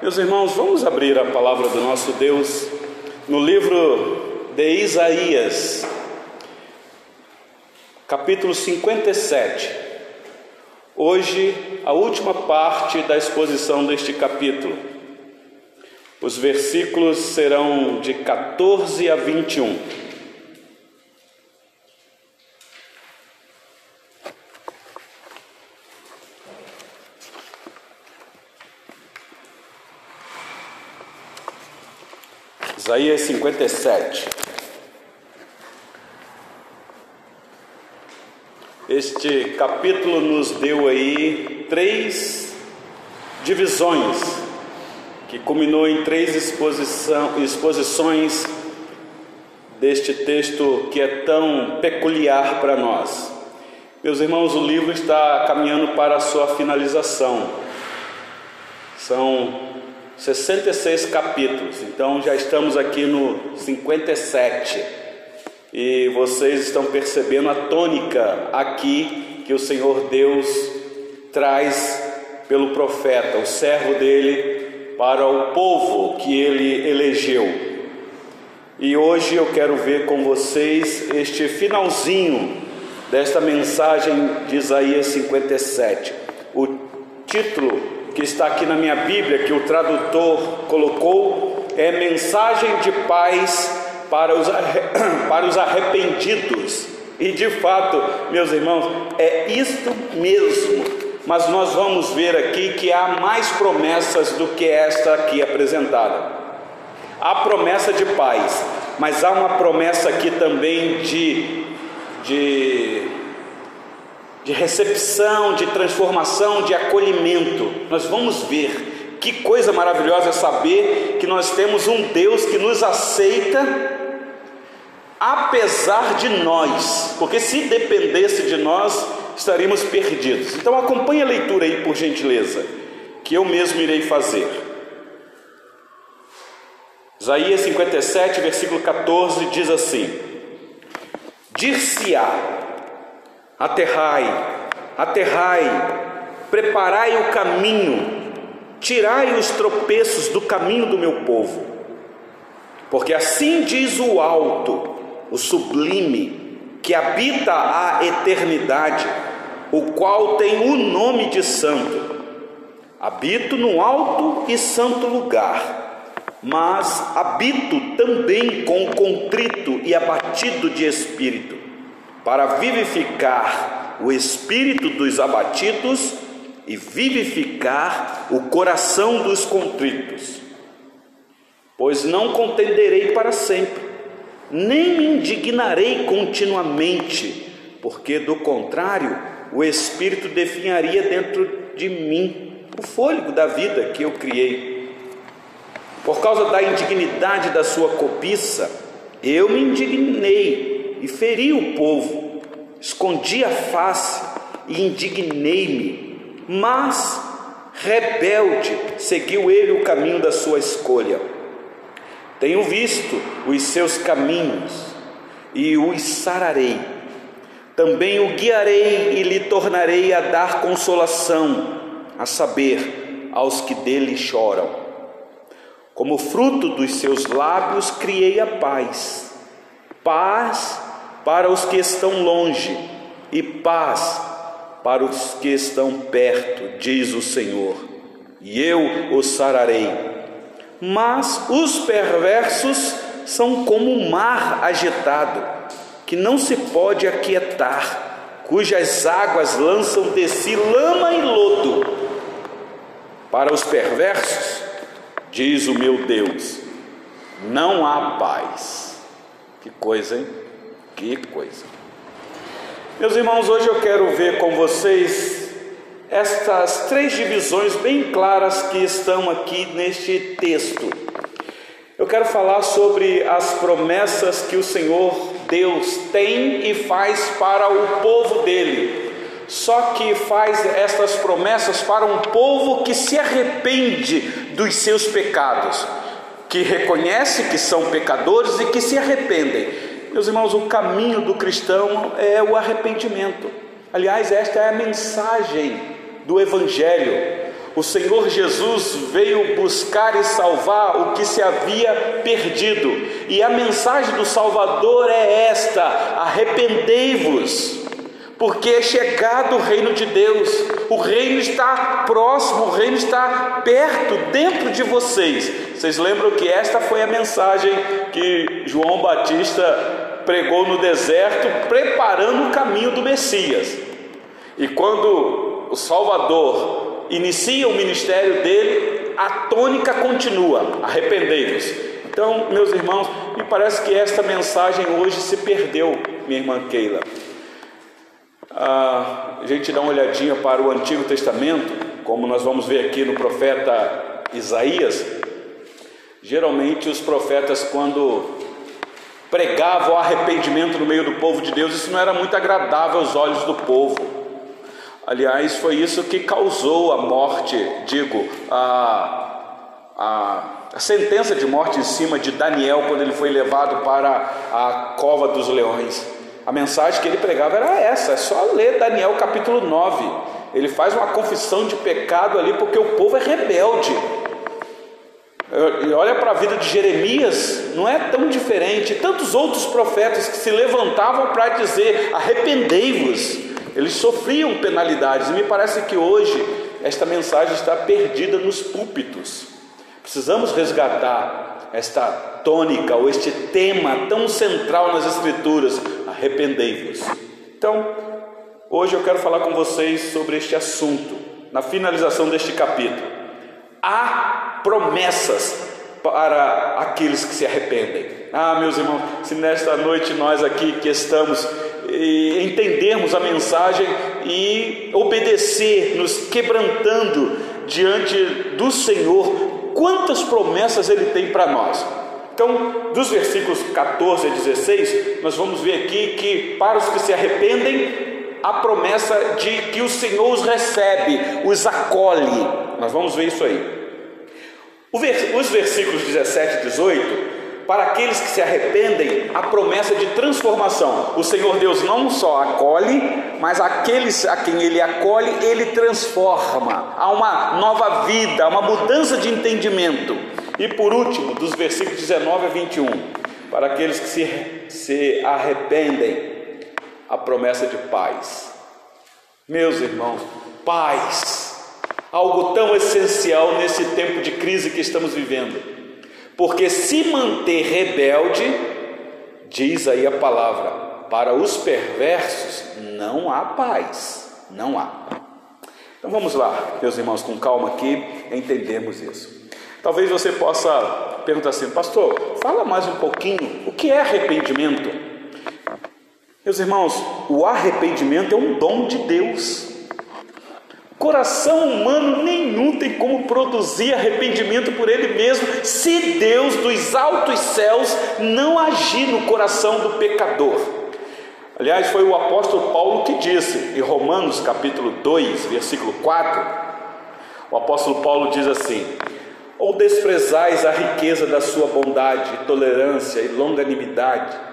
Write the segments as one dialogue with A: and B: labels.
A: Meus irmãos, vamos abrir a palavra do nosso Deus no livro de Isaías, capítulo 57. Hoje, a última parte da exposição deste capítulo. Os versículos serão de 14 a 21. Isaías 57. Este capítulo nos deu aí três divisões, que culminou em três exposições deste texto que é tão peculiar para nós. Meus irmãos, o livro está caminhando para a sua finalização. São 66 capítulos, então já estamos aqui no 57 e vocês estão percebendo a tônica aqui que o Senhor Deus traz pelo profeta, o servo dele, para o povo que ele elegeu. E hoje eu quero ver com vocês este finalzinho desta mensagem de Isaías 57. O título que está aqui na minha Bíblia, que o tradutor colocou, é mensagem de paz para os, para os arrependidos. E de fato, meus irmãos, é isto mesmo. Mas nós vamos ver aqui que há mais promessas do que esta aqui apresentada. Há promessa de paz, mas há uma promessa aqui também de, de de recepção, de transformação, de acolhimento. Nós vamos ver que coisa maravilhosa é saber que nós temos um Deus que nos aceita apesar de nós, porque se dependesse de nós, estaríamos perdidos. Então acompanhe a leitura aí, por gentileza, que eu mesmo irei fazer. Isaías 57, versículo 14 diz assim: Dir-se-á Aterrai, aterrai, preparai o caminho, tirai os tropeços do caminho do meu povo. Porque assim diz o alto, o sublime, que habita a eternidade, o qual tem o nome de santo. Habito no alto e santo lugar, mas habito também com contrito e abatido de espírito para vivificar o espírito dos abatidos e vivificar o coração dos contritos. Pois não contenderei para sempre, nem me indignarei continuamente, porque do contrário, o espírito definharia dentro de mim o fôlego da vida que eu criei. Por causa da indignidade da sua cobiça, eu me indignei e feri o povo, escondi a face e indignei-me, mas rebelde seguiu ele o caminho da sua escolha. Tenho visto os seus caminhos e os sararei. Também o guiarei e lhe tornarei a dar consolação, a saber, aos que dele choram. Como fruto dos seus lábios criei a paz, paz para os que estão longe e paz para os que estão perto, diz o Senhor, e eu os sararei. Mas os perversos são como o mar agitado, que não se pode aquietar, cujas águas lançam de si lama e lodo. Para os perversos, diz o meu Deus, não há paz. Que coisa, hein? Que coisa! Meus irmãos, hoje eu quero ver com vocês estas três divisões bem claras que estão aqui neste texto. Eu quero falar sobre as promessas que o Senhor Deus tem e faz para o povo dele. Só que faz estas promessas para um povo que se arrepende dos seus pecados, que reconhece que são pecadores e que se arrependem. Meus irmãos, o caminho do cristão é o arrependimento. Aliás, esta é a mensagem do Evangelho. O Senhor Jesus veio buscar e salvar o que se havia perdido, e a mensagem do Salvador é esta: arrependei-vos, porque é chegado o reino de Deus, o reino está próximo, o reino está perto, dentro de vocês. Vocês lembram que esta foi a mensagem que João Batista pregou no deserto, preparando o caminho do Messias. E quando o Salvador inicia o ministério dele, a tônica continua: arrependei-vos. Então, meus irmãos, me parece que esta mensagem hoje se perdeu, minha irmã Keila. Ah, a gente dá uma olhadinha para o Antigo Testamento, como nós vamos ver aqui no profeta Isaías. Geralmente, os profetas, quando pregavam arrependimento no meio do povo de Deus, isso não era muito agradável aos olhos do povo. Aliás, foi isso que causou a morte, digo, a, a, a, sentença de morte em cima de Daniel quando ele foi levado para a cova dos leões. A mensagem que ele pregava era essa, é só ler Daniel capítulo 9. Ele faz uma confissão de pecado ali porque o povo é rebelde. E olha para a vida de Jeremias, não é tão diferente. Tantos outros profetas que se levantavam para dizer: arrependei-vos. Eles sofriam penalidades, e me parece que hoje esta mensagem está perdida nos púlpitos. Precisamos resgatar esta tônica ou este tema tão central nas Escrituras: arrependei-vos. Então, hoje eu quero falar com vocês sobre este assunto, na finalização deste capítulo. Há promessas para aqueles que se arrependem. Ah, meus irmãos, se nesta noite nós aqui que estamos entendermos a mensagem e obedecer, nos quebrantando diante do Senhor, quantas promessas Ele tem para nós. Então, dos versículos 14 a 16, nós vamos ver aqui que para os que se arrependem, a promessa de que o Senhor os recebe, os acolhe. Nós vamos ver isso aí. Os versículos 17 e 18 para aqueles que se arrependem, a promessa de transformação. O Senhor Deus não só acolhe, mas aqueles a quem Ele acolhe, Ele transforma. Há uma nova vida, uma mudança de entendimento. E por último, dos versículos 19 a 21, para aqueles que se, se arrependem, a promessa de paz. Meus irmãos, paz, algo tão essencial nesse tempo de crise que estamos vivendo. Porque se manter rebelde, diz aí a palavra, para os perversos não há paz, não há. Então vamos lá, meus irmãos, com calma aqui, entendermos isso. Talvez você possa perguntar assim, pastor, fala mais um pouquinho, o que é arrependimento? Meus irmãos, o arrependimento é um dom de Deus. Coração humano nenhum tem como produzir arrependimento por ele mesmo, se Deus dos altos céus não agir no coração do pecador. Aliás, foi o apóstolo Paulo que disse, em Romanos capítulo 2, versículo 4, o apóstolo Paulo diz assim: Ou desprezais a riqueza da sua bondade, tolerância e longanimidade,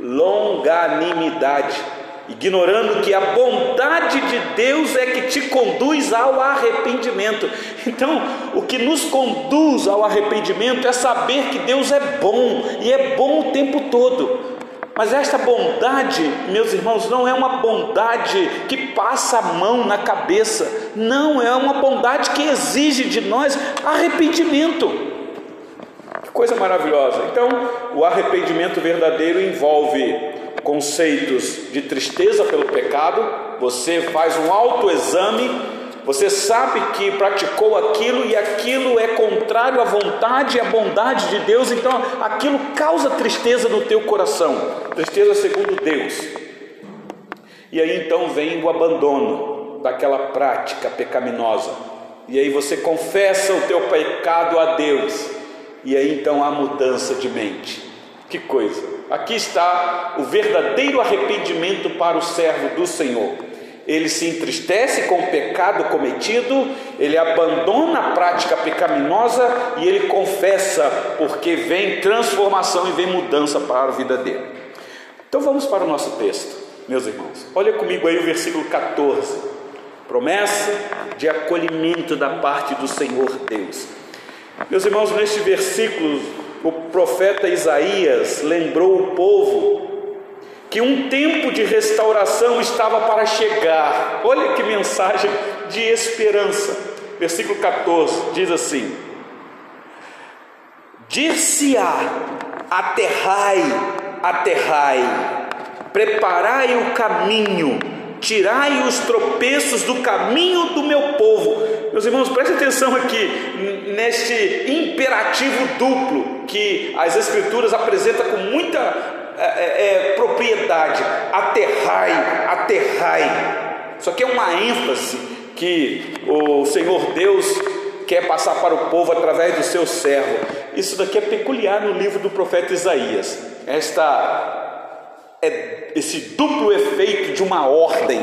A: longanimidade, ignorando que a bondade de Deus é que te conduz ao arrependimento. Então, o que nos conduz ao arrependimento é saber que Deus é bom e é bom o tempo todo. Mas esta bondade, meus irmãos, não é uma bondade que passa a mão na cabeça, não, é uma bondade que exige de nós arrependimento. Coisa maravilhosa. Então, o arrependimento verdadeiro envolve conceitos de tristeza pelo pecado, você faz um autoexame, você sabe que praticou aquilo e aquilo é contrário à vontade e à bondade de Deus, então aquilo causa tristeza no teu coração, tristeza segundo Deus. E aí então vem o abandono daquela prática pecaminosa. E aí você confessa o teu pecado a Deus. E aí então há mudança de mente. Que coisa! Aqui está o verdadeiro arrependimento para o servo do Senhor. Ele se entristece com o pecado cometido, ele abandona a prática pecaminosa e ele confessa, porque vem transformação e vem mudança para a vida dele. Então vamos para o nosso texto, meus irmãos. Olha comigo aí o versículo 14. promessa de acolhimento da parte do Senhor Deus. Meus irmãos, neste versículo, o profeta Isaías lembrou o povo que um tempo de restauração estava para chegar. Olha que mensagem de esperança. Versículo 14 diz assim: Dir-se-á, aterrai, aterrai, preparai o caminho, tirai os tropeços do caminho do meu povo. Meus irmãos, preste atenção aqui neste imperativo duplo que as Escrituras apresentam com muita é, é, é propriedade: aterrai, aterrai. Isso aqui é uma ênfase que o Senhor Deus quer passar para o povo através do seu servo. Isso daqui é peculiar no livro do profeta Isaías. Esta é esse duplo efeito de uma ordem.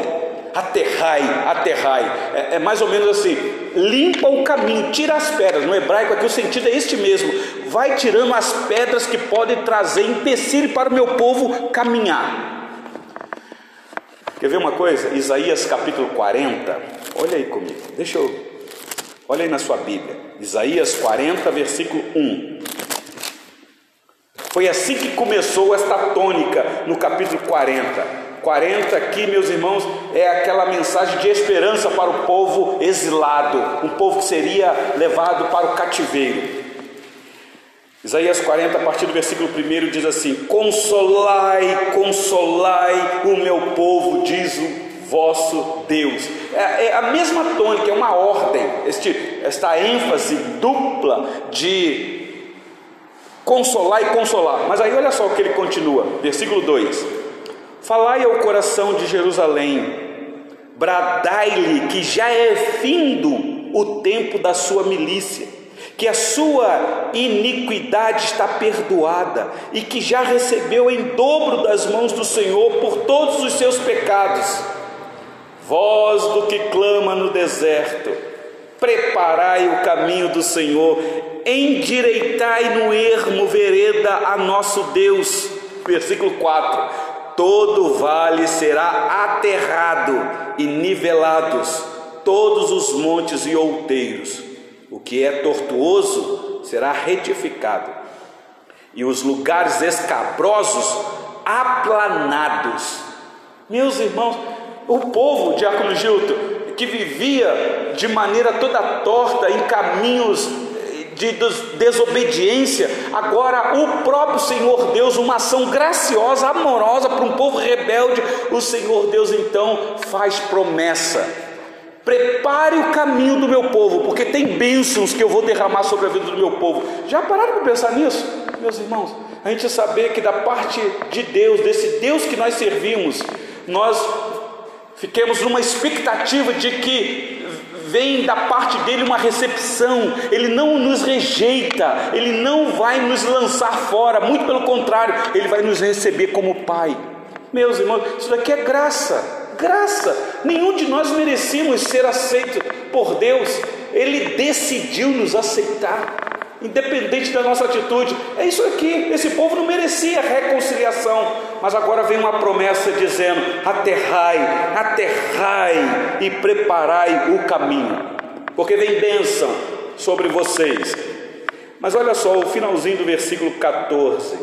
A: Aterrai, aterrai. É, é mais ou menos assim: limpa o caminho, tira as pedras. No hebraico aqui o sentido é este mesmo. Vai tirando as pedras que podem trazer empecilho para o meu povo caminhar. Quer ver uma coisa? Isaías capítulo 40. Olha aí comigo. Deixa eu Olha aí na sua Bíblia, Isaías 40, versículo 1. Foi assim que começou esta tônica no capítulo 40. 40 aqui, meus irmãos, é aquela mensagem de esperança para o povo exilado, um povo que seria levado para o cativeiro. Isaías 40, a partir do versículo 1 diz assim: Consolai, consolai o meu povo, diz o vosso Deus. É, é, a mesma tônica, é uma ordem, este, esta ênfase dupla de consolar e consolar. Mas aí olha só o que ele continua, versículo 2: Falai ao coração de Jerusalém, bradai-lhe que já é findo o tempo da sua milícia que a sua iniquidade está perdoada e que já recebeu em dobro das mãos do Senhor por todos os seus pecados voz do que clama no deserto, preparai o caminho do Senhor, endireitai no ermo vereda a nosso Deus. Versículo 4: Todo vale será aterrado e nivelados, todos os montes e outeiros. O que é tortuoso será retificado, e os lugares escabrosos aplanados. Meus irmãos, o povo, Diácono Gilto, que vivia de maneira toda torta em caminhos de desobediência, agora o próprio Senhor Deus, uma ação graciosa, amorosa para um povo rebelde, o Senhor Deus então faz promessa. Prepare o caminho do meu povo, porque tem bênçãos que eu vou derramar sobre a vida do meu povo. Já pararam para pensar nisso, meus irmãos? A gente saber que da parte de Deus, desse Deus que nós servimos, nós Fiquemos numa expectativa de que vem da parte dele uma recepção, ele não nos rejeita, ele não vai nos lançar fora, muito pelo contrário, ele vai nos receber como Pai. Meus irmãos, isso daqui é graça, graça. Nenhum de nós merecíamos ser aceito por Deus, ele decidiu nos aceitar independente da nossa atitude. É isso aqui. Esse povo não merecia reconciliação, mas agora vem uma promessa dizendo: aterrai, aterrai e preparai o caminho, porque vem bênção sobre vocês. Mas olha só o finalzinho do versículo 14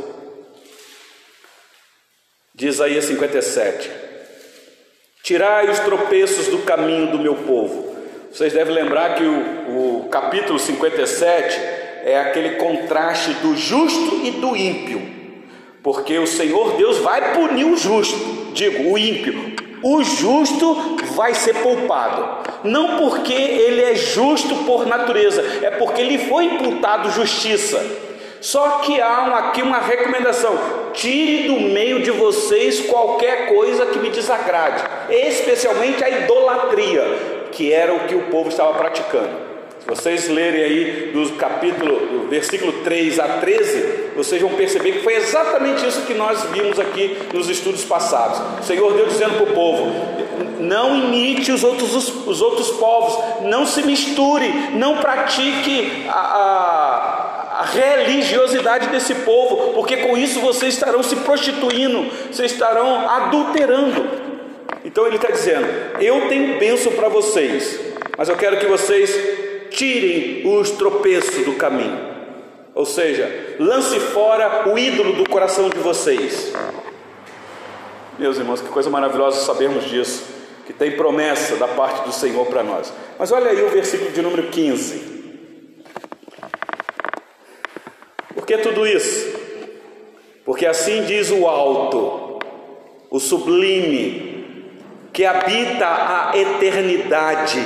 A: de Isaías 57. Tirai os tropeços do caminho do meu povo. Vocês devem lembrar que o, o capítulo 57 é aquele contraste do justo e do ímpio, porque o Senhor Deus vai punir o justo, digo, o ímpio. O justo vai ser poupado, não porque ele é justo por natureza, é porque lhe foi imputado justiça. Só que há aqui uma recomendação: tire do meio de vocês qualquer coisa que me desagrade, especialmente a idolatria, que era o que o povo estava praticando vocês lerem aí do capítulo, do versículo 3 a 13, vocês vão perceber que foi exatamente isso que nós vimos aqui nos estudos passados. O Senhor Deus dizendo para o povo: não imite os outros, os, os, outros povos, não se misture, não pratique a, a, a religiosidade desse povo, porque com isso vocês estarão se prostituindo, vocês estarão adulterando. Então ele está dizendo: Eu tenho bênção para vocês, mas eu quero que vocês tirem os tropeços do caminho. Ou seja, lance fora o ídolo do coração de vocês. Meus irmãos, que coisa maravilhosa sabermos disso, que tem promessa da parte do Senhor para nós. Mas olha aí o versículo de número 15. Por que tudo isso? Porque assim diz o alto, o sublime, que habita a eternidade,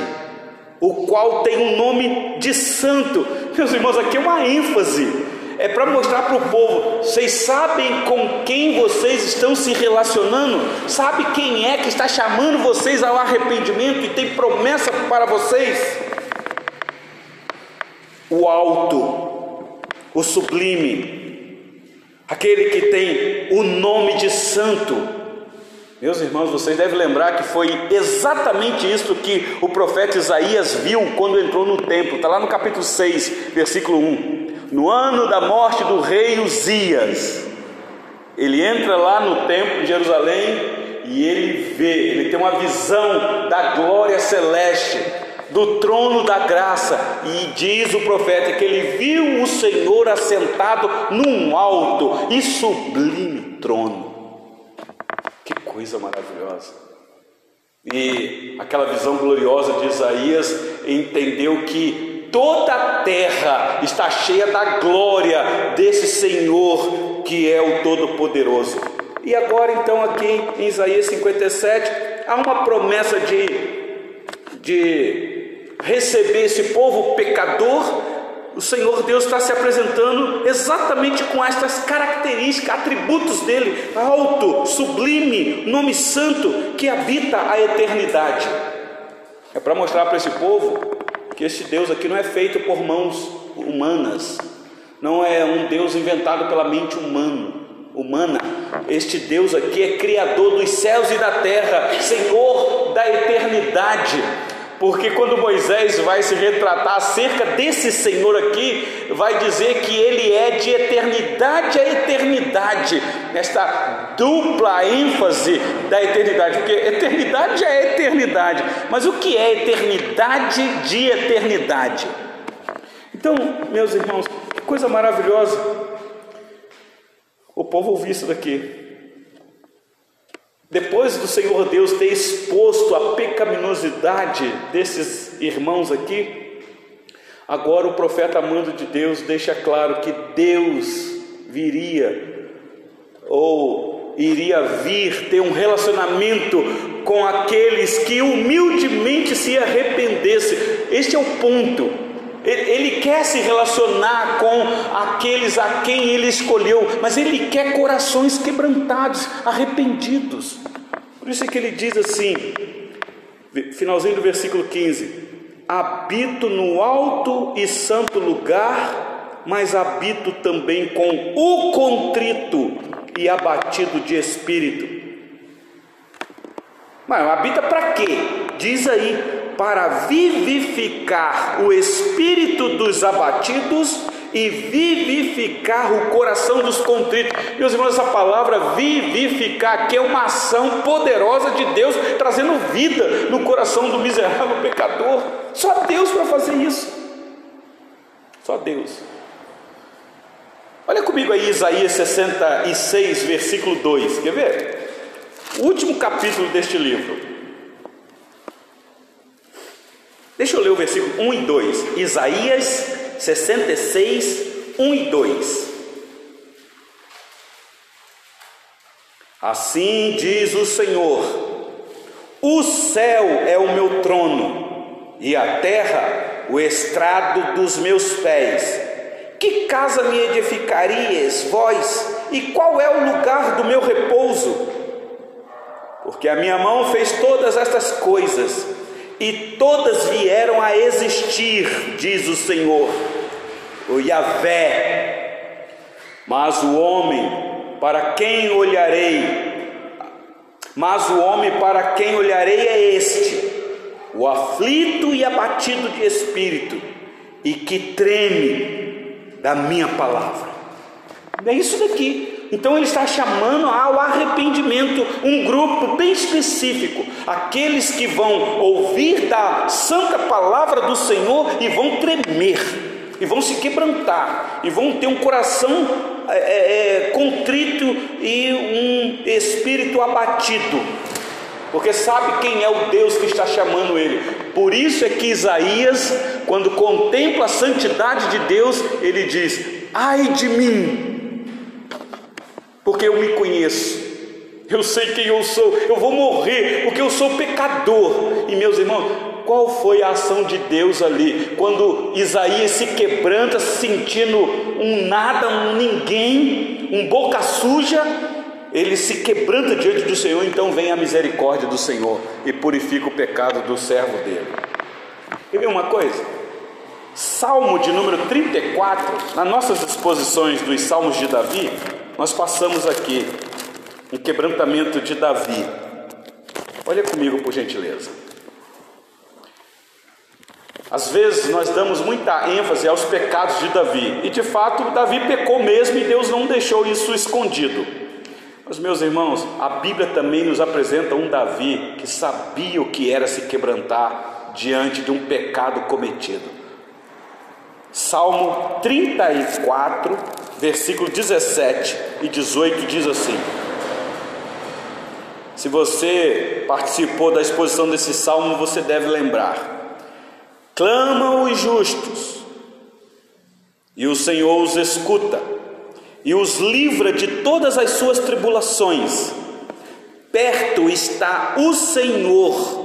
A: o qual tem um nome de santo. Meus irmãos, aqui é uma ênfase é para mostrar para o povo: vocês sabem com quem vocês estão se relacionando? Sabe quem é que está chamando vocês ao arrependimento e tem promessa para vocês? O alto, o sublime, aquele que tem o nome de santo. Meus irmãos, vocês devem lembrar que foi exatamente isso que o profeta Isaías viu quando entrou no templo, está lá no capítulo 6, versículo 1 no ano da morte do rei Uzias, ele entra lá no templo de Jerusalém e ele vê, ele tem uma visão da glória celeste, do trono da graça, e diz o profeta que ele viu o Senhor assentado num alto e sublime trono. Coisa maravilhosa! E aquela visão gloriosa de Isaías entendeu que toda a terra está cheia da glória desse Senhor que é o Todo-Poderoso. E agora, então, aqui em Isaías 57, há uma promessa de, de receber esse povo pecador. O Senhor Deus está se apresentando exatamente com estas características, atributos dele: alto, sublime, nome santo que habita a eternidade. É para mostrar para esse povo que este Deus aqui não é feito por mãos humanas, não é um Deus inventado pela mente humana, humana. Este Deus aqui é criador dos céus e da terra, Senhor da eternidade. Porque quando Moisés vai se retratar acerca desse Senhor aqui, vai dizer que ele é de eternidade a eternidade, esta dupla ênfase da eternidade, porque eternidade é eternidade, mas o que é eternidade de eternidade? Então, meus irmãos, que coisa maravilhosa o povo ouvir isso daqui. Depois do Senhor Deus ter exposto a pecaminosidade desses irmãos aqui, agora o profeta amando de Deus deixa claro que Deus viria ou iria vir ter um relacionamento com aqueles que humildemente se arrependessem. Este é o ponto. Ele quer se relacionar com aqueles a quem ele escolheu, mas ele quer corações quebrantados, arrependidos. Por isso é que ele diz assim, finalzinho do versículo 15: Habito no alto e santo lugar, mas habito também com o contrito e abatido de espírito. Mas habita para quê? Diz aí, para vivificar o espírito dos abatidos e vivificar o coração dos contritos. Meus irmãos, essa palavra vivificar aqui é uma ação poderosa de Deus trazendo vida no coração do miserável pecador. Só Deus para fazer isso. Só Deus. Olha comigo aí Isaías 66, versículo 2. Quer ver? O último capítulo deste livro. Deixa eu ler o versículo 1 e 2. Isaías 66, 1 e 2. Assim diz o Senhor: O céu é o meu trono, e a terra o estrado dos meus pés. Que casa me edificarias, vós, e qual é o lugar do meu repouso? Porque a minha mão fez todas estas coisas e todas vieram a existir, diz o Senhor, o Yahvé. Mas o homem, para quem olharei, mas o homem para quem olharei é este, o aflito e abatido de espírito, e que treme da minha palavra. É isso daqui. Então ele está chamando ao arrependimento um grupo bem específico, aqueles que vão ouvir da santa palavra do Senhor e vão tremer, e vão se quebrantar, e vão ter um coração é, é, é contrito e um espírito abatido, porque sabe quem é o Deus que está chamando ele. Por isso é que Isaías, quando contempla a santidade de Deus, ele diz: Ai de mim, porque eu me conheço. Eu sei quem eu sou, eu vou morrer, porque eu sou pecador. E meus irmãos, qual foi a ação de Deus ali? Quando Isaías se quebranta, se sentindo um nada, um ninguém, um boca suja, ele se quebranta diante do Senhor, então vem a misericórdia do Senhor e purifica o pecado do servo dele. Quer ver uma coisa? Salmo de número 34, nas nossas exposições dos Salmos de Davi, nós passamos aqui um quebrantamento de Davi. Olha comigo, por gentileza. Às vezes nós damos muita ênfase aos pecados de Davi, e de fato Davi pecou mesmo e Deus não deixou isso escondido. Mas, meus irmãos, a Bíblia também nos apresenta um Davi que sabia o que era se quebrantar diante de um pecado cometido. Salmo 34, versículo 17 e 18 diz assim: Se você participou da exposição desse salmo, você deve lembrar: Clamam os justos, e o Senhor os escuta e os livra de todas as suas tribulações. Perto está o Senhor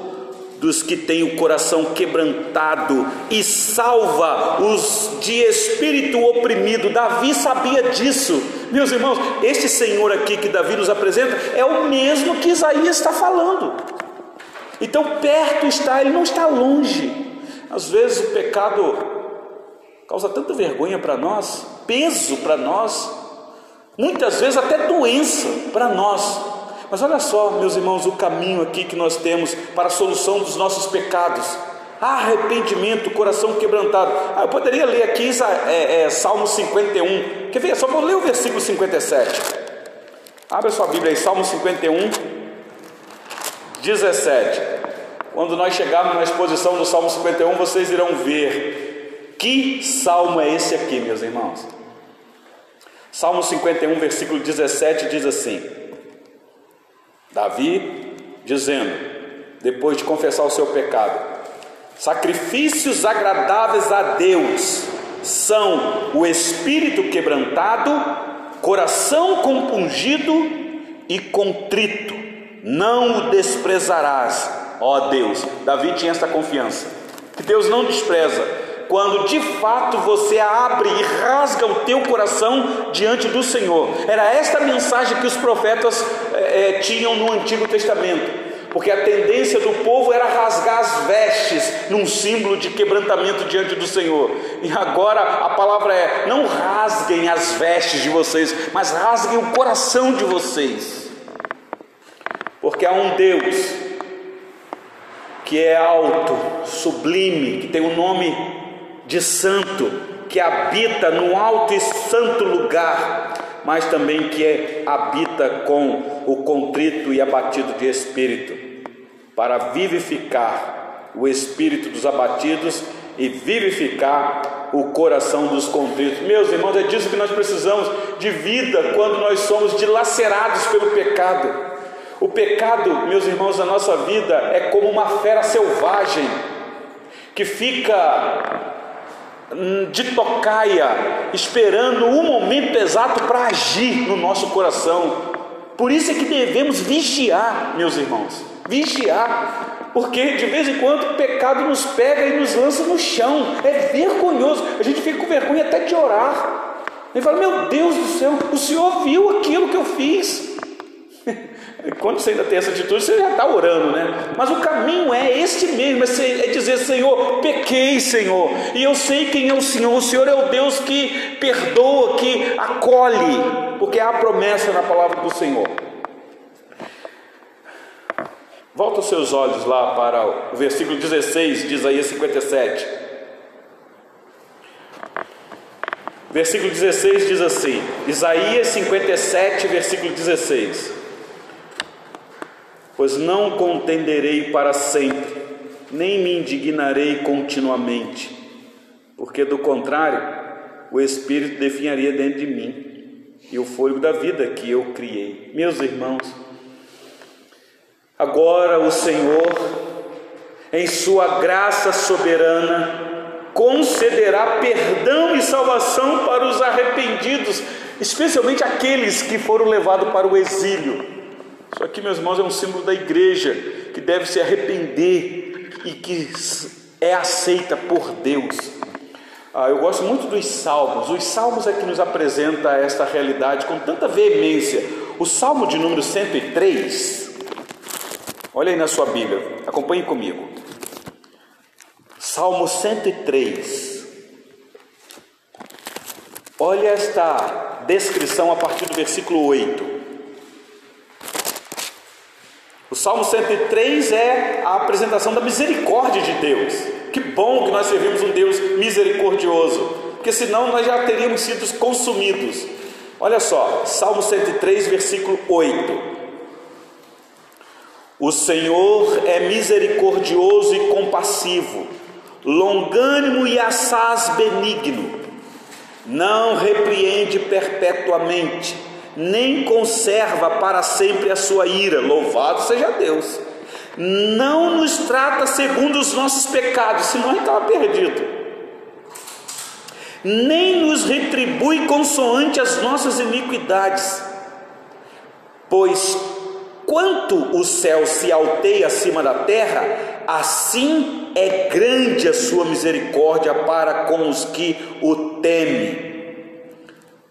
A: dos que têm o coração quebrantado e salva os de espírito oprimido. Davi sabia disso. Meus irmãos, este Senhor aqui que Davi nos apresenta é o mesmo que Isaías está falando. Então, perto está, ele não está longe. Às vezes o pecado causa tanta vergonha para nós, peso para nós, muitas vezes até doença para nós. Mas olha só, meus irmãos, o caminho aqui que nós temos para a solução dos nossos pecados. Arrependimento, coração quebrantado. Ah, eu poderia ler aqui é, é, Salmo 51. Quer ver? Só vou ler o versículo 57. Abra sua Bíblia aí, Salmo 51, 17. Quando nós chegarmos na exposição do Salmo 51, vocês irão ver que salmo é esse aqui, meus irmãos. Salmo 51, versículo 17 diz assim: Davi dizendo, depois de confessar o seu pecado: Sacrifícios agradáveis a Deus são o espírito quebrantado, coração compungido e contrito, não o desprezarás, ó Deus. Davi tinha essa confiança, que Deus não despreza, quando de fato você abre e rasga o teu coração diante do Senhor. Era esta mensagem que os profetas é, tinham no Antigo Testamento. Porque a tendência do povo era rasgar as vestes num símbolo de quebrantamento diante do Senhor. E agora a palavra é: não rasguem as vestes de vocês, mas rasguem o coração de vocês. Porque há um Deus que é alto, sublime, que tem um nome de santo, que habita no alto e santo lugar, mas também que é, habita com o contrito e abatido de espírito, para vivificar o espírito dos abatidos e vivificar o coração dos contritos. Meus irmãos, é disso que nós precisamos de vida quando nós somos dilacerados pelo pecado. O pecado, meus irmãos, na nossa vida é como uma fera selvagem que fica de tocaia, esperando o momento exato para agir no nosso coração. Por isso é que devemos vigiar, meus irmãos, vigiar, porque de vez em quando o pecado nos pega e nos lança no chão, é vergonhoso, a gente fica com vergonha até de orar. Ele fala: Meu Deus do céu, o Senhor viu aquilo que eu fiz. Quando você ainda tem essa atitude, você já está orando, né? Mas o caminho é este mesmo: é, é dizer, Senhor, pequei, Senhor, e eu sei quem é o Senhor. O Senhor é o Deus que perdoa, que acolhe, porque há promessa na palavra do Senhor. Volta os seus olhos lá para o versículo 16 de Isaías 57. Versículo 16 diz assim: Isaías 57, versículo 16: Pois não contenderei para sempre, nem me indignarei continuamente, porque do contrário, o Espírito definharia dentro de mim e o fôlego da vida que eu criei. Meus irmãos, agora o Senhor, em Sua graça soberana, concederá perdão e salvação para os arrependidos, especialmente aqueles que foram levados para o exílio. Isso aqui, meus irmãos, é um símbolo da igreja que deve se arrepender e que é aceita por Deus. Ah, eu gosto muito dos salmos. Os salmos é que nos apresenta esta realidade com tanta veemência. O salmo de número 103, olha aí na sua Bíblia, acompanhe comigo. Salmo 103. Olha esta descrição a partir do versículo 8. O Salmo 103 é a apresentação da misericórdia de Deus. Que bom que nós servimos um Deus misericordioso, porque senão nós já teríamos sido consumidos. Olha só, Salmo 103, versículo 8. O Senhor é misericordioso e compassivo longânimo e assaz benigno, não repreende perpetuamente, nem conserva para sempre a sua ira, louvado seja Deus. Não nos trata segundo os nossos pecados, senão gente estava perdido. Nem nos retribui consoante as nossas iniquidades, pois quanto o céu se alteia acima da terra, assim é grande a sua misericórdia para com os que o temem.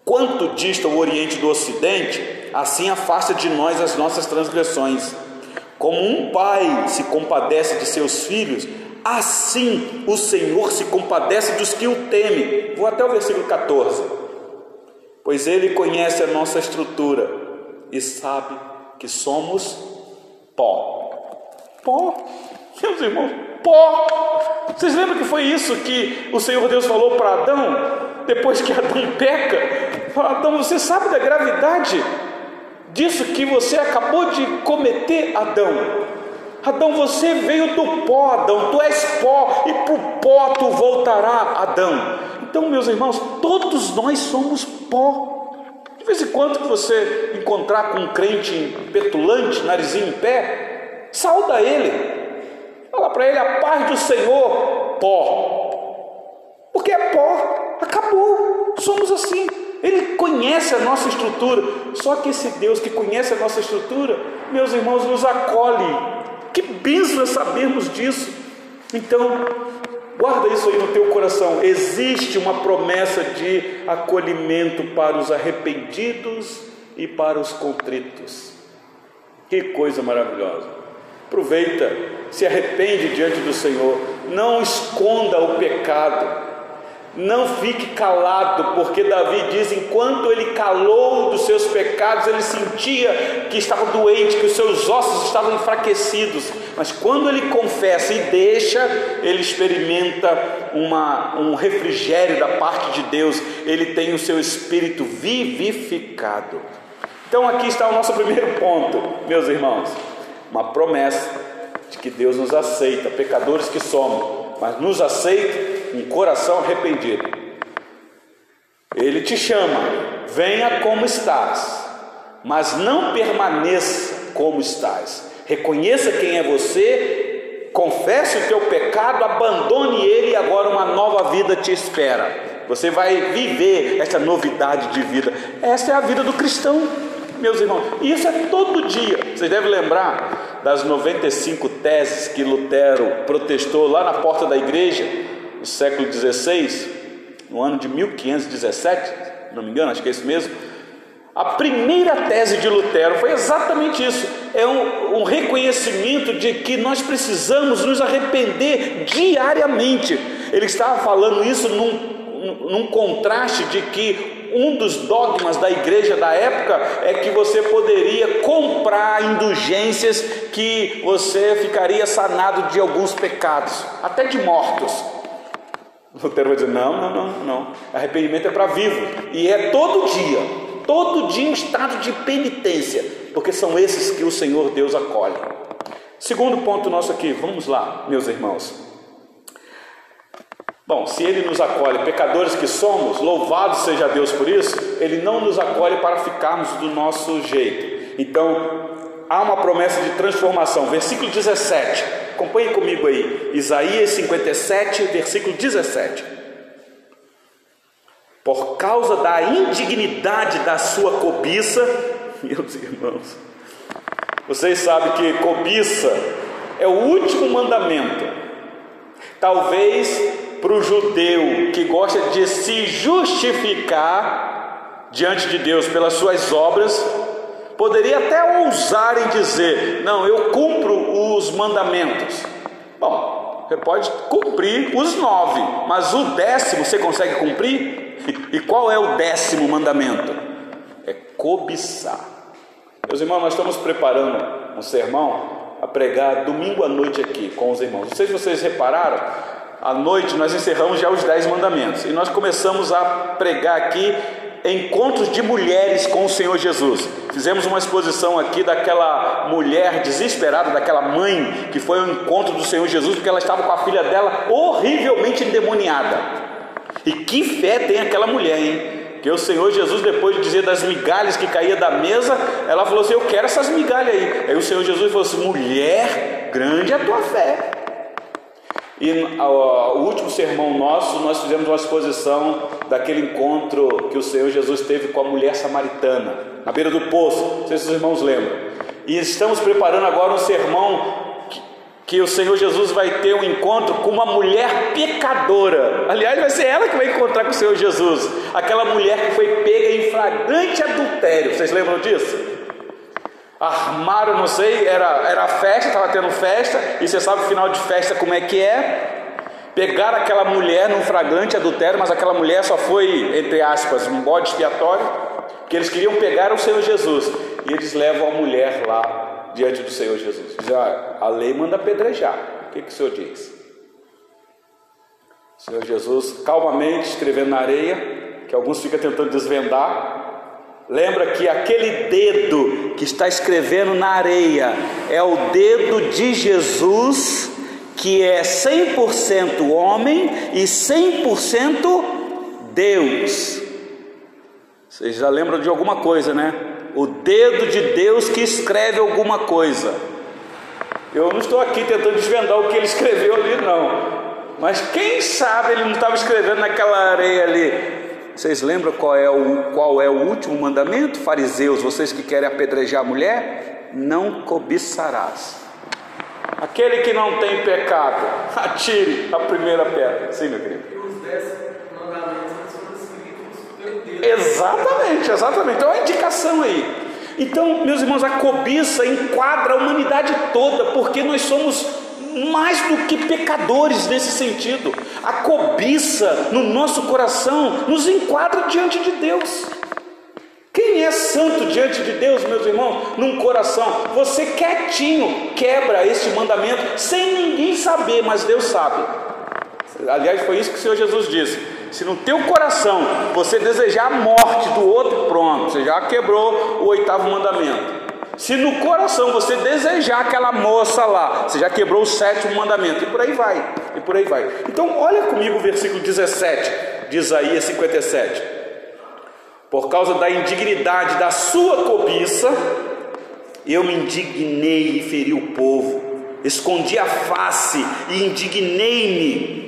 A: Quanto dista o Oriente do Ocidente, assim afasta de nós as nossas transgressões. Como um pai se compadece de seus filhos, assim o Senhor se compadece dos que o temem. Vou até o versículo 14. Pois ele conhece a nossa estrutura e sabe que somos pó. Pó. Meus irmãos, pó. Vocês lembram que foi isso que o Senhor Deus falou para Adão, depois que Adão peca? Fala, Adão, você sabe da gravidade disso que você acabou de cometer, Adão? Adão, você veio do pó, Adão, tu és pó, e para o pó tu voltará, Adão. Então, meus irmãos, todos nós somos pó. De vez em quando que você encontrar com um crente petulante, narizinho em pé, sauda ele. Fala para ele a paz do Senhor, pó. Porque é pó, acabou. Somos assim. Ele conhece a nossa estrutura. Só que esse Deus que conhece a nossa estrutura, meus irmãos, nos acolhe. Que bênção é sabermos disso. Então, guarda isso aí no teu coração. Existe uma promessa de acolhimento para os arrependidos e para os contritos. Que coisa maravilhosa. Aproveita, se arrepende diante do Senhor, não esconda o pecado, não fique calado, porque Davi diz: enquanto ele calou dos seus pecados, ele sentia que estava doente, que os seus ossos estavam enfraquecidos, mas quando ele confessa e deixa, ele experimenta uma, um refrigério da parte de Deus, ele tem o seu espírito vivificado. Então, aqui está o nosso primeiro ponto, meus irmãos. Uma promessa de que Deus nos aceita, pecadores que somos, mas nos aceita um coração arrependido. Ele te chama, venha como estás, mas não permaneça como estás. Reconheça quem é você, confesse o teu pecado, abandone ele e agora uma nova vida te espera. Você vai viver essa novidade de vida. Essa é a vida do cristão meus irmãos. E isso é todo dia. Vocês devem lembrar das 95 teses que Lutero protestou lá na porta da igreja no século XVI, no ano de 1517, não me engano, acho que é isso mesmo. A primeira tese de Lutero foi exatamente isso: é um, um reconhecimento de que nós precisamos nos arrepender diariamente. Ele estava falando isso num, num contraste de que um dos dogmas da igreja da época é que você poderia comprar indulgências que você ficaria sanado de alguns pecados, até de mortos. Lutero vai dizer: não, não, não, não. Arrependimento é para vivo. E é todo dia, todo dia um estado de penitência, porque são esses que o Senhor Deus acolhe. Segundo ponto nosso aqui, vamos lá, meus irmãos. Bom, se Ele nos acolhe, pecadores que somos, louvado seja Deus por isso, Ele não nos acolhe para ficarmos do nosso jeito. Então, há uma promessa de transformação. Versículo 17, acompanhe comigo aí, Isaías 57, versículo 17. Por causa da indignidade da sua cobiça, meus irmãos, vocês sabem que cobiça é o último mandamento. Talvez para o judeu que gosta de se justificar diante de Deus pelas suas obras, poderia até ousar em dizer: Não, eu cumpro os mandamentos. Bom, você pode cumprir os nove, mas o décimo você consegue cumprir? E qual é o décimo mandamento? É cobiçar. Meus irmãos, nós estamos preparando um sermão a pregar domingo à noite aqui com os irmãos. Não sei se vocês repararam, à noite nós encerramos já os dez mandamentos e nós começamos a pregar aqui encontros de mulheres com o Senhor Jesus. Fizemos uma exposição aqui daquela mulher desesperada, daquela mãe que foi ao encontro do Senhor Jesus porque ela estava com a filha dela horrivelmente endemoniada. E que fé tem aquela mulher, hein? Que o Senhor Jesus, depois de dizer das migalhas que caía da mesa, ela falou assim: Eu quero essas migalhas aí. Aí o Senhor Jesus falou assim: Mulher, grande é a tua fé. E o último sermão nosso, nós fizemos uma exposição daquele encontro que o Senhor Jesus teve com a mulher samaritana, na beira do poço, não sei se os irmãos lembram. E estamos preparando agora um sermão que, que o Senhor Jesus vai ter um encontro com uma mulher pecadora. Aliás, vai ser ela que vai encontrar com o Senhor Jesus, aquela mulher que foi pega em flagrante adultério. Vocês lembram disso? Armaram, não sei, era, era festa, estava tendo festa, e você sabe o final de festa como é que é. Pegaram aquela mulher num flagrante adultério, mas aquela mulher só foi, entre aspas, um bode expiatório, que eles queriam pegar o Senhor Jesus. E eles levam a mulher lá diante do Senhor Jesus. Dizem, ah, a lei manda apedrejar. O que, que o Senhor diz? O Senhor Jesus, calmamente, escrevendo na areia, que alguns ficam tentando desvendar, Lembra que aquele dedo que está escrevendo na areia é o dedo de Jesus, que é 100% homem e 100% Deus. Vocês já lembram de alguma coisa, né? O dedo de Deus que escreve alguma coisa. Eu não estou aqui tentando desvendar o que ele escreveu ali, não. Mas quem sabe ele não estava escrevendo naquela areia ali vocês lembram qual é, o, qual é o último mandamento? Fariseus, vocês que querem apedrejar a mulher, não cobiçarás. Aquele que não tem pecado, atire a primeira pedra. Sim, meu querido. E os dez mandamentos são escritos pelo Deus. Exatamente, exatamente. Então é uma indicação aí. Então, meus irmãos, a cobiça enquadra a humanidade toda, porque nós somos mais do que pecadores nesse sentido. A cobiça no nosso coração nos enquadra diante de Deus. Quem é santo diante de Deus, meus irmãos, num coração? Você quietinho quebra este mandamento sem ninguém saber, mas Deus sabe. Aliás, foi isso que o Senhor Jesus disse. Se no teu coração você desejar a morte do outro, pronto, você já quebrou o oitavo mandamento. Se no coração você desejar aquela moça lá, você já quebrou o sétimo mandamento, e por aí vai, e por aí vai. Então, olha comigo o versículo 17 de Isaías 57. Por causa da indignidade da sua cobiça, eu me indignei e feri o povo, escondi a face e indignei-me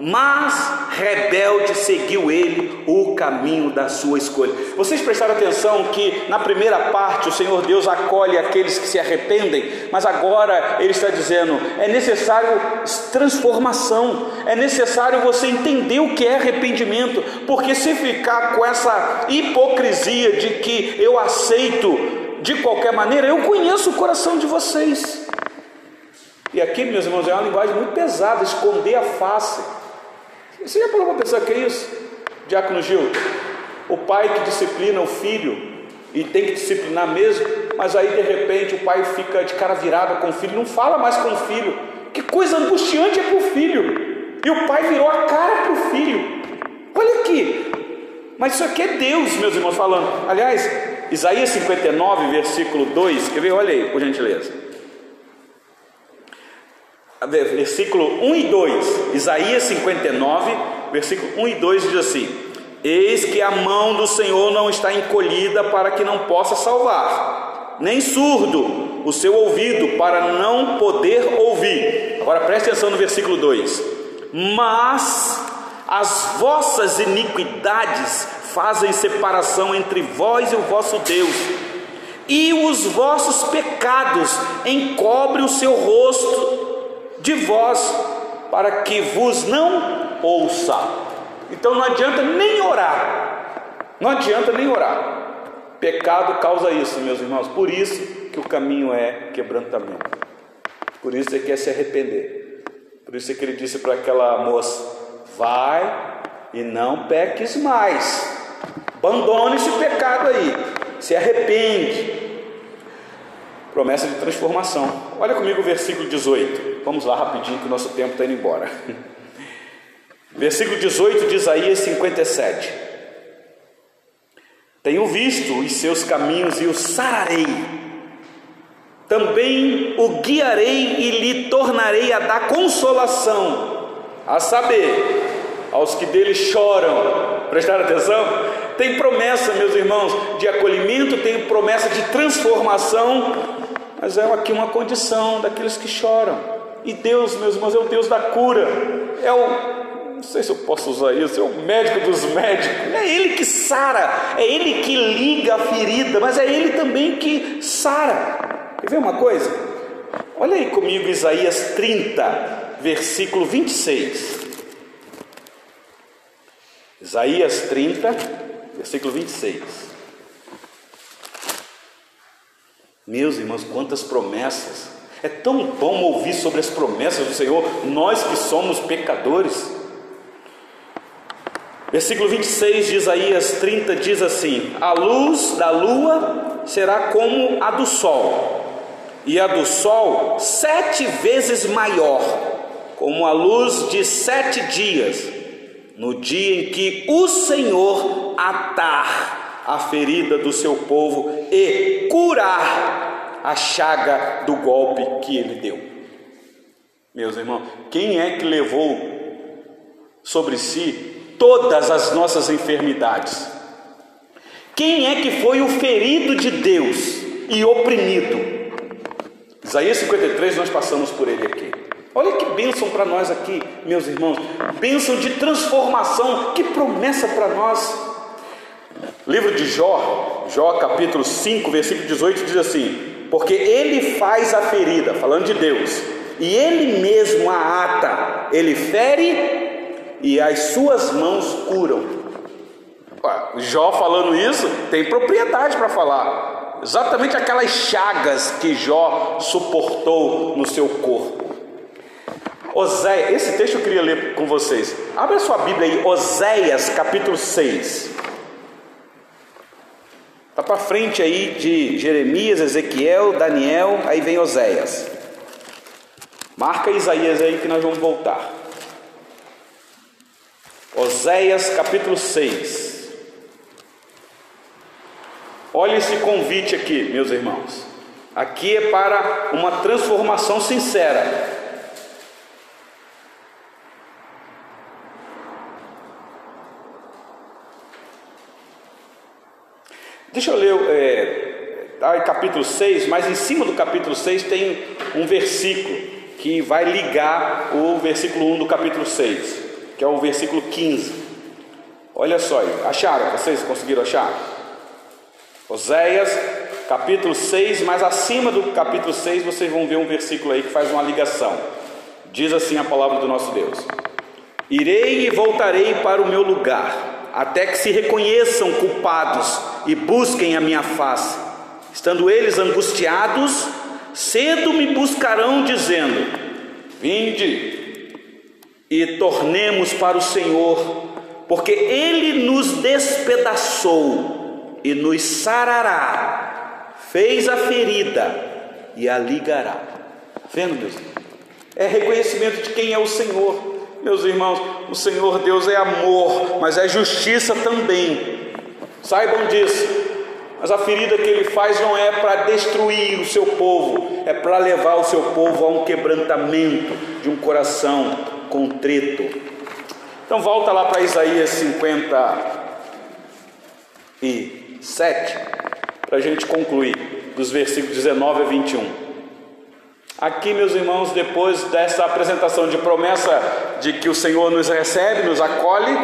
A: mas rebelde seguiu ele o caminho da sua escolha. Vocês prestaram atenção que na primeira parte o Senhor Deus acolhe aqueles que se arrependem, mas agora ele está dizendo: é necessário transformação, é necessário você entender o que é arrependimento, porque se ficar com essa hipocrisia de que eu aceito de qualquer maneira, eu conheço o coração de vocês. E aqui, meus irmãos, é uma linguagem muito pesada esconder a face. Você já parou para pensar que é isso? Diácono Gil, o pai que disciplina o filho e tem que disciplinar mesmo, mas aí de repente o pai fica de cara virada com o filho, não fala mais com o filho. Que coisa angustiante é para o filho. E o pai virou a cara para o filho. Olha aqui. Mas isso aqui é Deus, meus irmãos, falando. Aliás, Isaías 59, versículo 2. Quer ver? Olha aí, por gentileza. Versículo 1 e 2. Isaías 59, versículo 1 e 2 diz assim: Eis que a mão do Senhor não está encolhida para que não possa salvar, nem surdo o seu ouvido para não poder ouvir. Agora preste atenção no versículo 2: Mas as vossas iniquidades fazem separação entre vós e o vosso Deus, e os vossos pecados encobre o seu rosto de vós, para que vos não ouça. Então não adianta nem orar. Não adianta nem orar. Pecado causa isso, meus irmãos. Por isso que o caminho é quebrantamento. Por isso é que é se arrepender. Por isso é que ele disse para aquela moça: Vai e não peques mais. Abandone esse pecado aí. Se arrepende. Promessa de transformação. Olha comigo o versículo 18. Vamos lá rapidinho que o nosso tempo está indo embora. Versículo 18 de Isaías 57. Tenho visto os seus caminhos e o sararei. Também o guiarei e lhe tornarei a dar consolação, a saber, aos que dele choram. Prestaram atenção? Tem promessa, meus irmãos, de acolhimento, tem promessa de transformação, mas é aqui uma condição daqueles que choram. E Deus, meus irmãos, é o Deus da cura, é o não sei se eu posso usar isso, é o médico dos médicos, é ele que sara, é ele que liga a ferida, mas é ele também que sara. Quer ver uma coisa? Olha aí comigo Isaías 30, versículo 26. Isaías 30, versículo 26. Meus irmãos, quantas promessas! É tão bom ouvir sobre as promessas do Senhor, nós que somos pecadores. Versículo 26 de Isaías 30 diz assim: A luz da lua será como a do sol, e a do sol sete vezes maior, como a luz de sete dias, no dia em que o Senhor atar a ferida do seu povo e curar a chaga do golpe que ele deu. Meus irmãos, quem é que levou sobre si todas as nossas enfermidades. Quem é que foi o ferido de Deus e oprimido? Isaías 53, nós passamos por ele aqui. Olha que bênção para nós aqui, meus irmãos. Bênção de transformação, que promessa para nós. Livro de Jó, Jó capítulo 5, versículo 18 diz assim: Porque ele faz a ferida, falando de Deus, e ele mesmo a ata, ele fere e as suas mãos curam. Jó falando isso tem propriedade para falar. Exatamente aquelas chagas que Jó suportou no seu corpo. Oséias, esse texto eu queria ler com vocês. Abre a sua Bíblia aí, Oséias capítulo 6. Está para frente aí de Jeremias, Ezequiel, Daniel, aí vem Oséias. Marca Isaías aí que nós vamos voltar. Oséias capítulo 6. Olha esse convite aqui, meus irmãos. Aqui é para uma transformação sincera. Deixa eu ler é, tá capítulo 6, mas em cima do capítulo 6 tem um versículo que vai ligar o versículo 1 do capítulo 6 que é o versículo 15. Olha só, acharam? Vocês conseguiram achar? Oséias, capítulo 6, mas acima do capítulo 6 vocês vão ver um versículo aí que faz uma ligação. Diz assim a palavra do nosso Deus: Irei e voltarei para o meu lugar, até que se reconheçam culpados e busquem a minha face. Estando eles angustiados, cedo me buscarão, dizendo: Vinde, e tornemos para o Senhor, porque Ele nos despedaçou e nos sarará, fez a ferida e a ligará. Vendo, meus? É reconhecimento de quem é o Senhor. Meus irmãos, o Senhor Deus é amor, mas é justiça também. Saibam disso. Mas a ferida que ele faz não é para destruir o seu povo, é para levar o seu povo a um quebrantamento de um coração contrito. Então volta lá para Isaías 57, para a gente concluir, dos versículos 19 a 21. Aqui, meus irmãos, depois dessa apresentação de promessa de que o Senhor nos recebe, nos acolhe,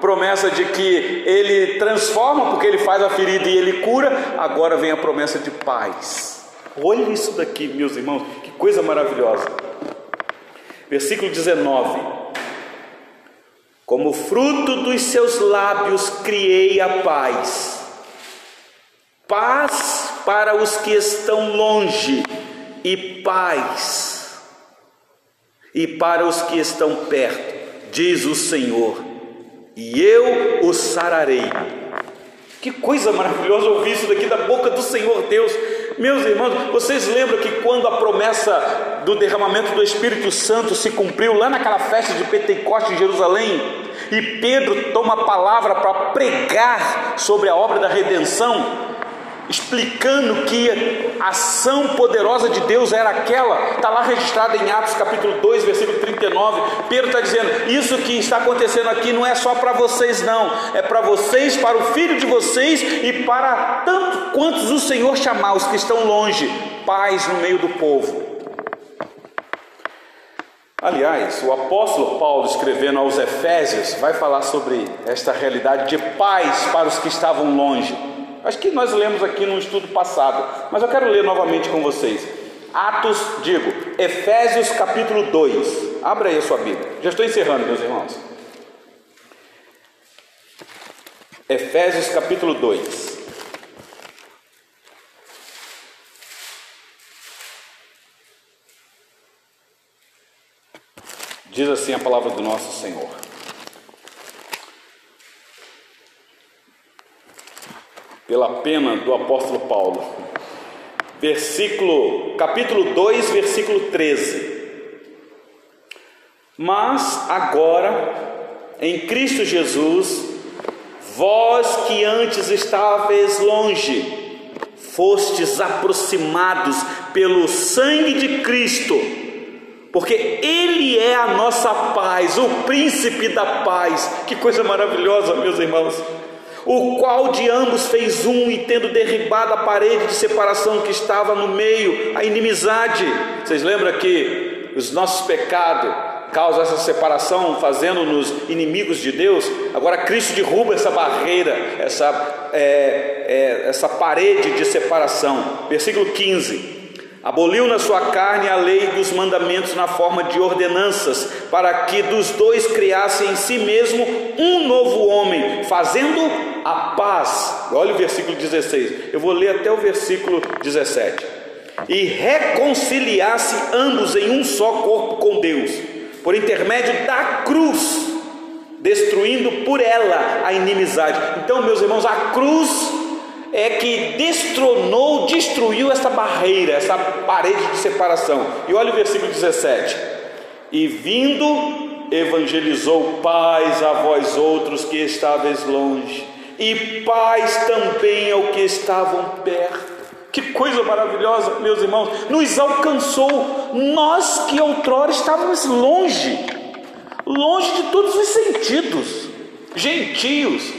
A: promessa de que Ele transforma, porque Ele faz a ferida e Ele cura, agora vem a promessa de paz. Olha isso daqui, meus irmãos, que coisa maravilhosa. Versículo 19: Como fruto dos seus lábios criei a paz, paz para os que estão longe e paz, e para os que estão perto, diz o Senhor, e eu os sararei. Que coisa maravilhosa ouvir isso daqui da boca do Senhor Deus. Meus irmãos, vocês lembram que quando a promessa do derramamento do Espírito Santo se cumpriu lá naquela festa de Pentecostes em Jerusalém, e Pedro toma a palavra para pregar sobre a obra da redenção, explicando que a ação poderosa de Deus era aquela, está lá registrado em Atos capítulo 2, versículo 39. Pedro está dizendo: Isso que está acontecendo aqui não é só para vocês, não, é para vocês, para o filho de vocês e para tanto quantos o Senhor chamar, os que estão longe, paz no meio do povo. Aliás, o apóstolo Paulo, escrevendo aos Efésios, vai falar sobre esta realidade de paz para os que estavam longe. Acho que nós lemos aqui no estudo passado, mas eu quero ler novamente com vocês. Atos, digo, Efésios capítulo 2. Abra aí a sua Bíblia. Já estou encerrando, meus irmãos. Efésios capítulo 2. Diz assim a palavra do nosso Senhor. Pela pena do apóstolo Paulo. Versículo, capítulo 2, versículo 13. Mas agora, em Cristo Jesus, vós que antes estáveis longe, fostes aproximados pelo sangue de Cristo, porque Ele é a nossa paz, o príncipe da paz. Que coisa maravilhosa, meus irmãos o qual de ambos fez um, e tendo derribado a parede de separação que estava no meio, a inimizade. Vocês lembram que os nossos pecados causam essa separação, fazendo-nos inimigos de Deus? Agora Cristo derruba essa barreira, essa, é, é, essa parede de separação. Versículo 15 aboliu na sua carne a lei dos mandamentos na forma de ordenanças, para que dos dois criasse em si mesmo um novo homem, fazendo a paz. Olha o versículo 16, eu vou ler até o versículo 17. E reconciliasse ambos em um só corpo com Deus, por intermédio da cruz, destruindo por ela a inimizade. Então, meus irmãos, a cruz é que destronou, destruiu essa barreira, essa parede de separação. E olha o versículo 17: E vindo, evangelizou paz a vós outros que estáveis longe, e paz também ao que estavam perto. Que coisa maravilhosa, meus irmãos, nos alcançou, nós que outrora estávamos longe, longe de todos os sentidos, gentios,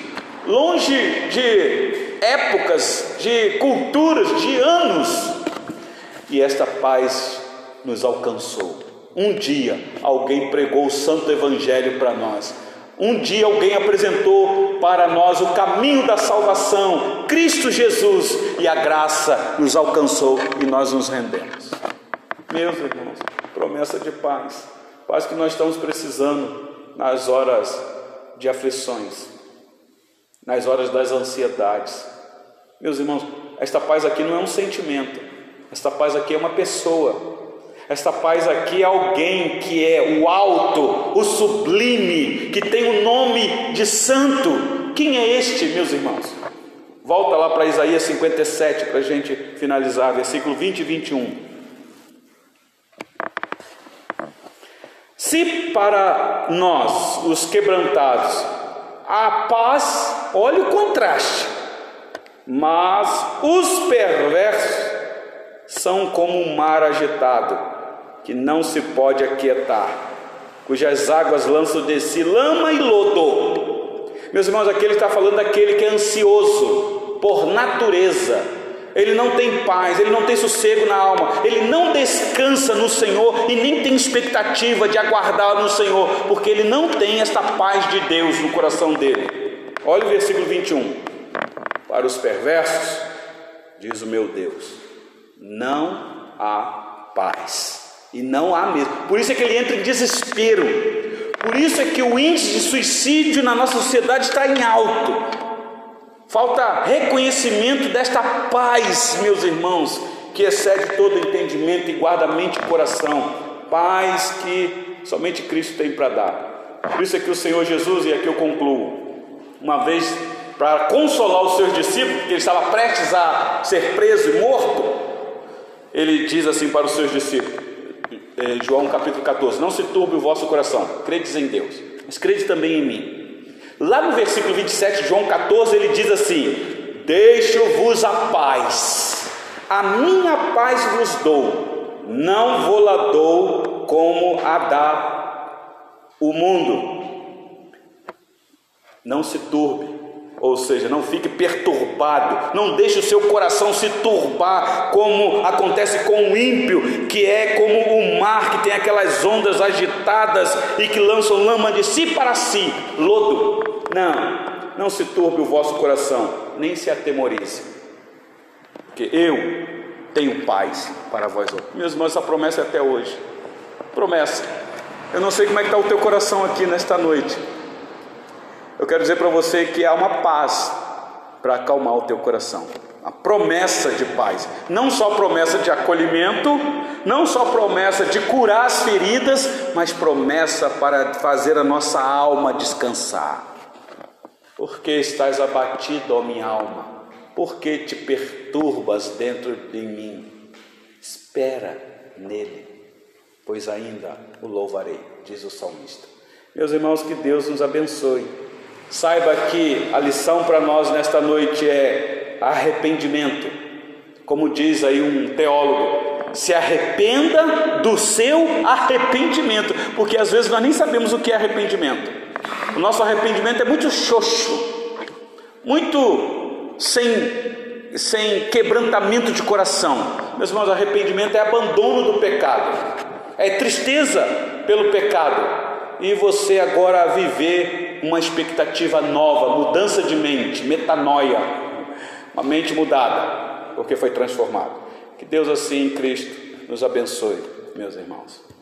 A: longe de épocas, de culturas, de anos, e esta paz nos alcançou. Um dia alguém pregou o santo evangelho para nós. Um dia alguém apresentou para nós o caminho da salvação, Cristo Jesus, e a graça nos alcançou e nós nos rendemos. Meus irmãos, promessa de paz, paz que nós estamos precisando nas horas de aflições, nas horas das ansiedades, meus irmãos, esta paz aqui não é um sentimento, esta paz aqui é uma pessoa. Esta paz aqui é alguém que é o alto, o sublime, que tem o nome de santo. Quem é este, meus irmãos? Volta lá para Isaías 57 para a gente finalizar, versículo 20 e 21. Se para nós, os quebrantados, a paz, olha o contraste, mas os perversos são como um mar agitado, que não se pode aquietar, cujas águas lançam de si lama e lodo. Meus irmãos, aqui ele está falando daquele que é ansioso por natureza, ele não tem paz, ele não tem sossego na alma, ele não descansa no Senhor e nem tem expectativa de aguardar no Senhor, porque ele não tem esta paz de Deus no coração dele. Olha o versículo 21. Para os perversos, diz o meu Deus, não há paz. E não há mesmo. Por isso é que ele entra em desespero. Por isso é que o índice de suicídio na nossa sociedade está em alto. Falta reconhecimento desta paz, meus irmãos, que excede todo entendimento e guarda mente e coração. Paz que somente Cristo tem para dar. Por isso é que o Senhor Jesus, e aqui eu concluo, uma vez para consolar os seus discípulos, que ele estava prestes a ser preso e morto, ele diz assim para os seus discípulos, João capítulo 14: Não se turbe o vosso coração, credes em Deus, mas crede também em mim. Lá no versículo 27 de João 14, ele diz assim: Deixo-vos a paz, a minha paz vos dou, não vou lá dou como a dá o mundo. Não se turbe, ou seja, não fique perturbado, não deixe o seu coração se turbar, como acontece com o ímpio, que é como o mar que tem aquelas ondas agitadas e que lançam lama de si para si, lodo. Não, não se turbe o vosso coração, nem se atemorize, porque eu tenho paz para vós outros. Meus irmãos, essa promessa é até hoje. Promessa. Eu não sei como é que está o teu coração aqui nesta noite. Eu quero dizer para você que há uma paz para acalmar o teu coração. A promessa de paz, não só promessa de acolhimento, não só promessa de curar as feridas, mas promessa para fazer a nossa alma descansar. Por que estás abatido, ó minha alma? Por que te perturbas dentro de mim? Espera nele, pois ainda o louvarei, diz o salmista. Meus irmãos, que Deus nos abençoe. Saiba que a lição para nós nesta noite é arrependimento. Como diz aí um teólogo, se arrependa do seu arrependimento, porque às vezes nós nem sabemos o que é arrependimento. O nosso arrependimento é muito xoxo, muito sem, sem quebrantamento de coração. Meus irmãos, arrependimento é abandono do pecado, é tristeza pelo pecado. E você agora viver uma expectativa nova, mudança de mente, metanoia, uma mente mudada, porque foi transformado. Que Deus assim em Cristo nos abençoe, meus irmãos.